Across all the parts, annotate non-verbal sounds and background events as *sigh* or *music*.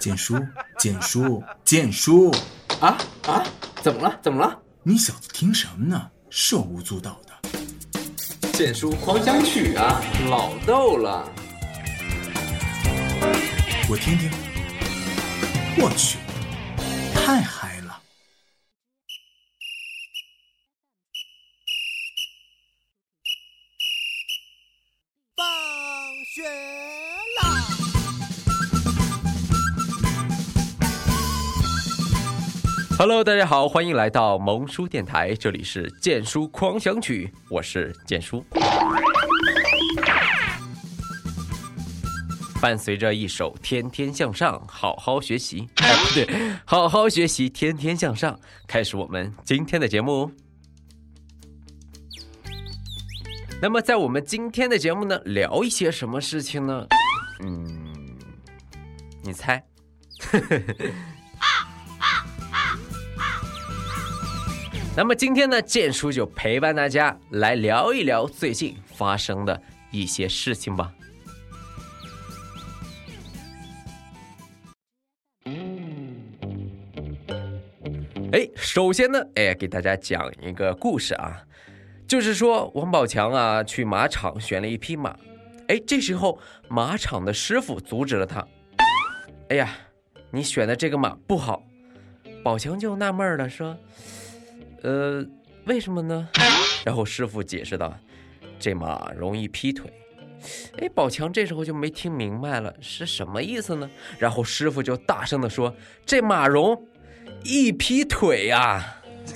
建叔，简叔，简叔，啊啊！怎么了？怎么了？你小子听什么呢？手舞足蹈的。简叔狂想曲啊，老逗了。我听听。我去，太嗨！Hello，大家好，欢迎来到萌叔电台，这里是剑叔狂想曲，我是剑叔。伴随着一首《天天向上》，好好学习，哎，不对，好好学习，天天向上，开始我们今天的节目。那么，在我们今天的节目呢，聊一些什么事情呢？嗯，你猜？那么今天呢，剑叔就陪伴大家来聊一聊最近发生的一些事情吧。哎，首先呢，哎，给大家讲一个故事啊，就是说王宝强啊去马场选了一匹马，哎，这时候马场的师傅阻止了他，哎呀，你选的这个马不好，宝强就纳闷了，说，呃，为什么呢？*laughs* 然后师傅解释道，这马容易劈腿，哎，宝强这时候就没听明白了是什么意思呢？然后师傅就大声的说，这马容。一劈腿呀！*laughs*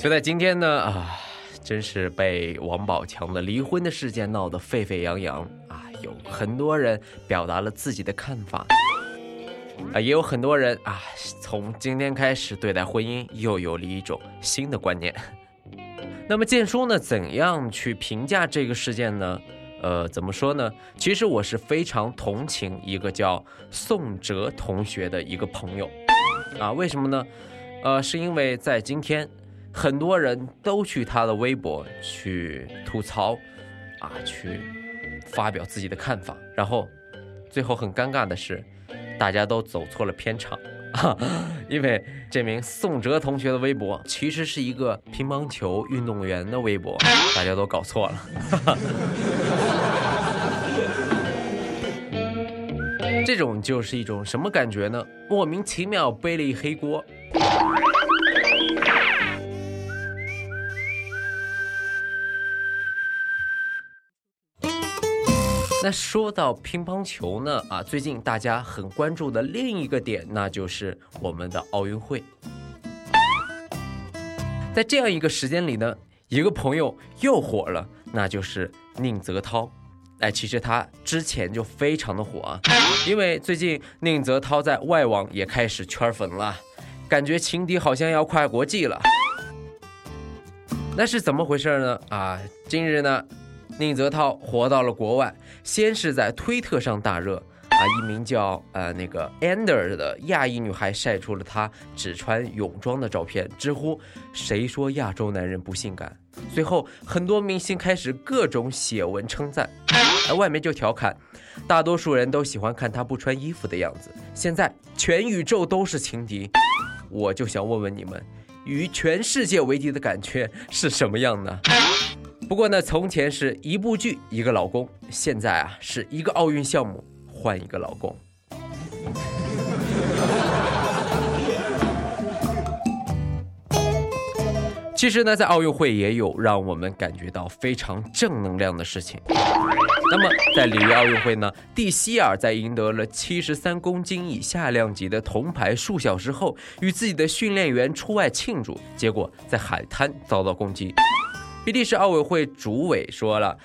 就在今天呢啊，真是被王宝强的离婚的事件闹得沸沸扬扬！有很多人表达了自己的看法啊，也有很多人啊，从今天开始对待婚姻又有了一种新的观念。*laughs* 那么建叔呢，怎样去评价这个事件呢？呃，怎么说呢？其实我是非常同情一个叫宋哲同学的一个朋友，啊，为什么呢？呃，是因为在今天，很多人都去他的微博去吐槽，啊，去发表自己的看法，然后最后很尴尬的是，大家都走错了片场。啊，*laughs* 因为这名宋哲同学的微博其实是一个乒乓球运动员的微博，大家都搞错了。*laughs* 这种就是一种什么感觉呢？莫名其妙背了一黑锅。那说到乒乓球呢，啊，最近大家很关注的另一个点，那就是我们的奥运会。在这样一个时间里呢，一个朋友又火了，那就是宁泽涛。哎，其实他之前就非常的火啊，因为最近宁泽涛在外网也开始圈粉了，感觉情敌好像要跨国际了。那是怎么回事呢？啊，今日呢？宁泽涛活到了国外，先是在推特上大热啊，一名叫呃那个 Ander 的亚裔女孩晒出了她只穿泳装的照片，直呼谁说亚洲男人不性感？随后很多明星开始各种写文称赞，而外面就调侃，大多数人都喜欢看他不穿衣服的样子。现在全宇宙都是情敌，我就想问问你们，与全世界为敌的感觉是什么样呢？不过呢，从前是一部剧一个老公，现在啊是一个奥运项目换一个老公。其实呢，在奥运会也有让我们感觉到非常正能量的事情。那么，在里约奥运会呢，蒂希尔在赢得了七十三公斤以下量级的铜牌数小时后，与自己的训练员出外庆祝，结果在海滩遭到攻击。比利时奥委会主委说了，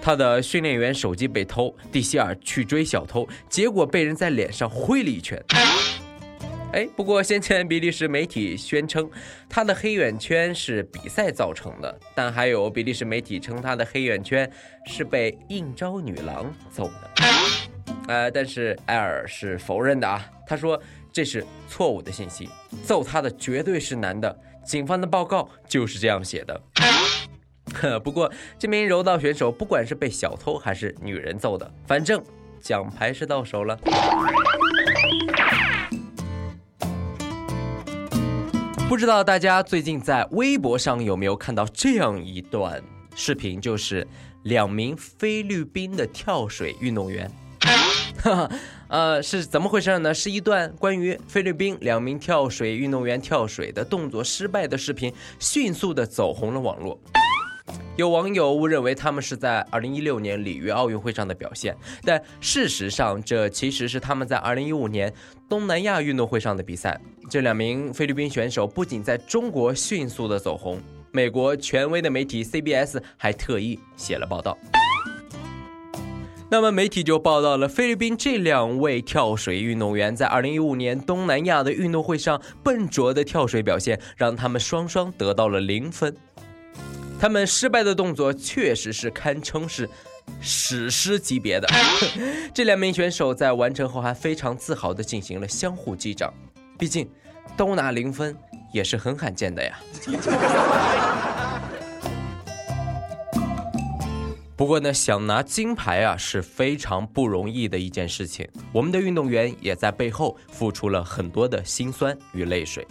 他的训练员手机被偷，蒂希尔去追小偷，结果被人在脸上挥了一拳。哎，不过先前比利时媒体宣称他的黑眼圈是比赛造成的，但还有比利时媒体称他的黑眼圈是被应招女郎揍的。呃，但是埃尔是否认的啊，他说这是错误的信息，揍他的绝对是男的，警方的报告就是这样写的。呵 *laughs* 不过这名柔道选手不管是被小偷还是女人揍的，反正奖牌是到手了。不知道大家最近在微博上有没有看到这样一段视频，就是两名菲律宾的跳水运动员。*laughs* 呃，是怎么回事呢？是一段关于菲律宾两名跳水运动员跳水的动作失败的视频，迅速的走红了网络。有网友误认为他们是在2016年里约奥运会上的表现，但事实上，这其实是他们在2015年东南亚运动会上的比赛。这两名菲律宾选手不仅在中国迅速的走红，美国权威的媒体 CBS 还特意写了报道。那么媒体就报道了菲律宾这两位跳水运动员在2015年东南亚的运动会上笨拙的跳水表现，让他们双双得到了零分。他们失败的动作确实是堪称是史诗级别的。*laughs* 这两名选手在完成后还非常自豪地进行了相互击掌，毕竟都拿零分也是很罕见的呀。*laughs* 不过呢，想拿金牌啊是非常不容易的一件事情，我们的运动员也在背后付出了很多的辛酸与泪水。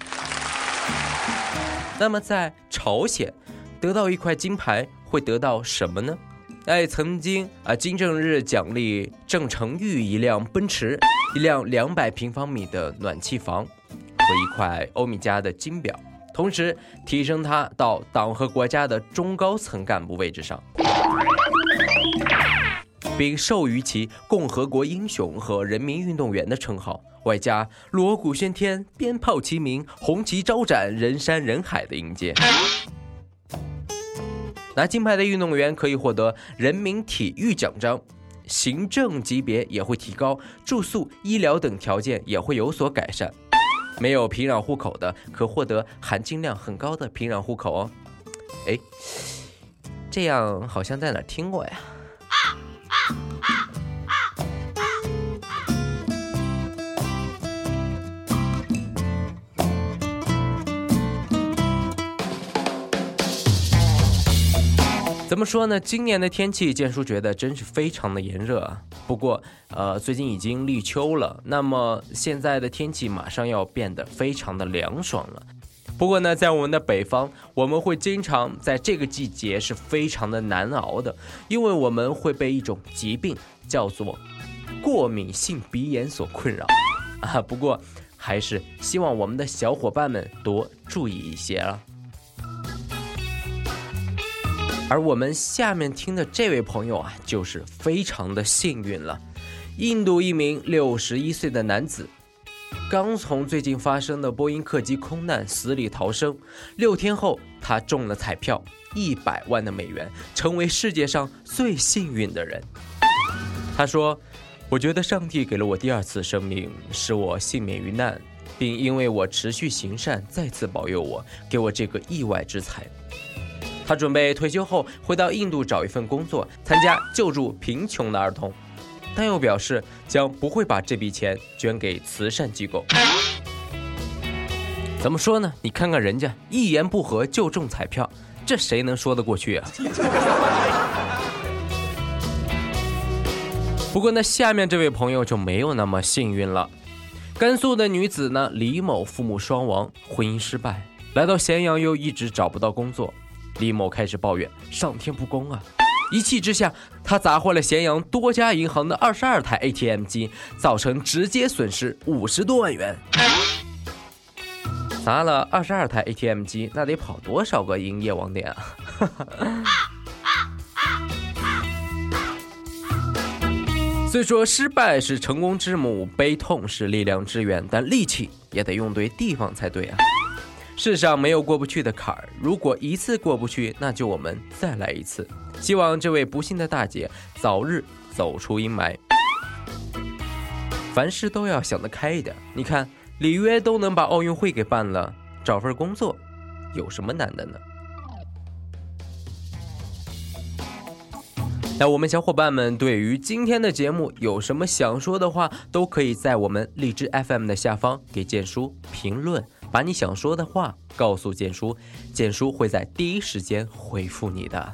那么在朝鲜。得到一块金牌会得到什么呢？哎，曾经啊，金正日奖励郑成玉一辆奔驰，一辆两百平方米的暖气房和一块欧米茄的金表，同时提升他到党和国家的中高层干部位置上，并授予其共和国英雄和人民运动员的称号，外加锣鼓喧天、鞭炮齐鸣、红旗招展、人山人海的迎接。拿金牌的运动员可以获得人民体育奖章，行政级别也会提高，住宿、医疗等条件也会有所改善。没有平壤户口的可获得含金量很高的平壤户口哦。哎，这样好像在哪听过呀？么说呢？今年的天气，建叔觉得真是非常的炎热啊。不过，呃，最近已经立秋了，那么现在的天气马上要变得非常的凉爽了。不过呢，在我们的北方，我们会经常在这个季节是非常的难熬的，因为我们会被一种疾病叫做过敏性鼻炎所困扰啊。不过，还是希望我们的小伙伴们多注意一些了。而我们下面听的这位朋友啊，就是非常的幸运了。印度一名六十一岁的男子，刚从最近发生的波音客机空难死里逃生，六天后他中了彩票一百万的美元，成为世界上最幸运的人。他说：“我觉得上帝给了我第二次生命，使我幸免于难，并因为我持续行善，再次保佑我，给我这个意外之财。”他准备退休后回到印度找一份工作，参加救助贫穷的儿童，但又表示将不会把这笔钱捐给慈善机构。怎么说呢？你看看人家一言不合就中彩票，这谁能说得过去啊？不过呢，下面这位朋友就没有那么幸运了。甘肃的女子呢，李某父母双亡，婚姻失败，来到咸阳又一直找不到工作。李某开始抱怨上天不公啊！一气之下，他砸坏了咸阳多家银行的二十二台 ATM 机，造成直接损失五十多万元。砸了二十二台 ATM 机，那得跑多少个营业网点啊！*laughs* 虽说失败是成功之母，悲痛是力量之源，但力气也得用对地方才对啊！世上没有过不去的坎儿，如果一次过不去，那就我们再来一次。希望这位不幸的大姐早日走出阴霾。凡事都要想得开一点。你看，里约都能把奥运会给办了，找份工作有什么难的呢？那我们小伙伴们对于今天的节目有什么想说的话，都可以在我们荔枝 FM 的下方给建叔评论。把你想说的话告诉简叔，简叔会在第一时间回复你的。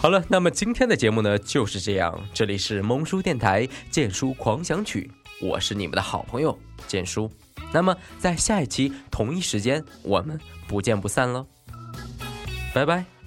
好了，那么今天的节目呢就是这样。这里是萌叔电台《剑叔狂想曲》，我是你们的好朋友剑叔。那么在下一期同一时间，我们不见不散喽，拜拜。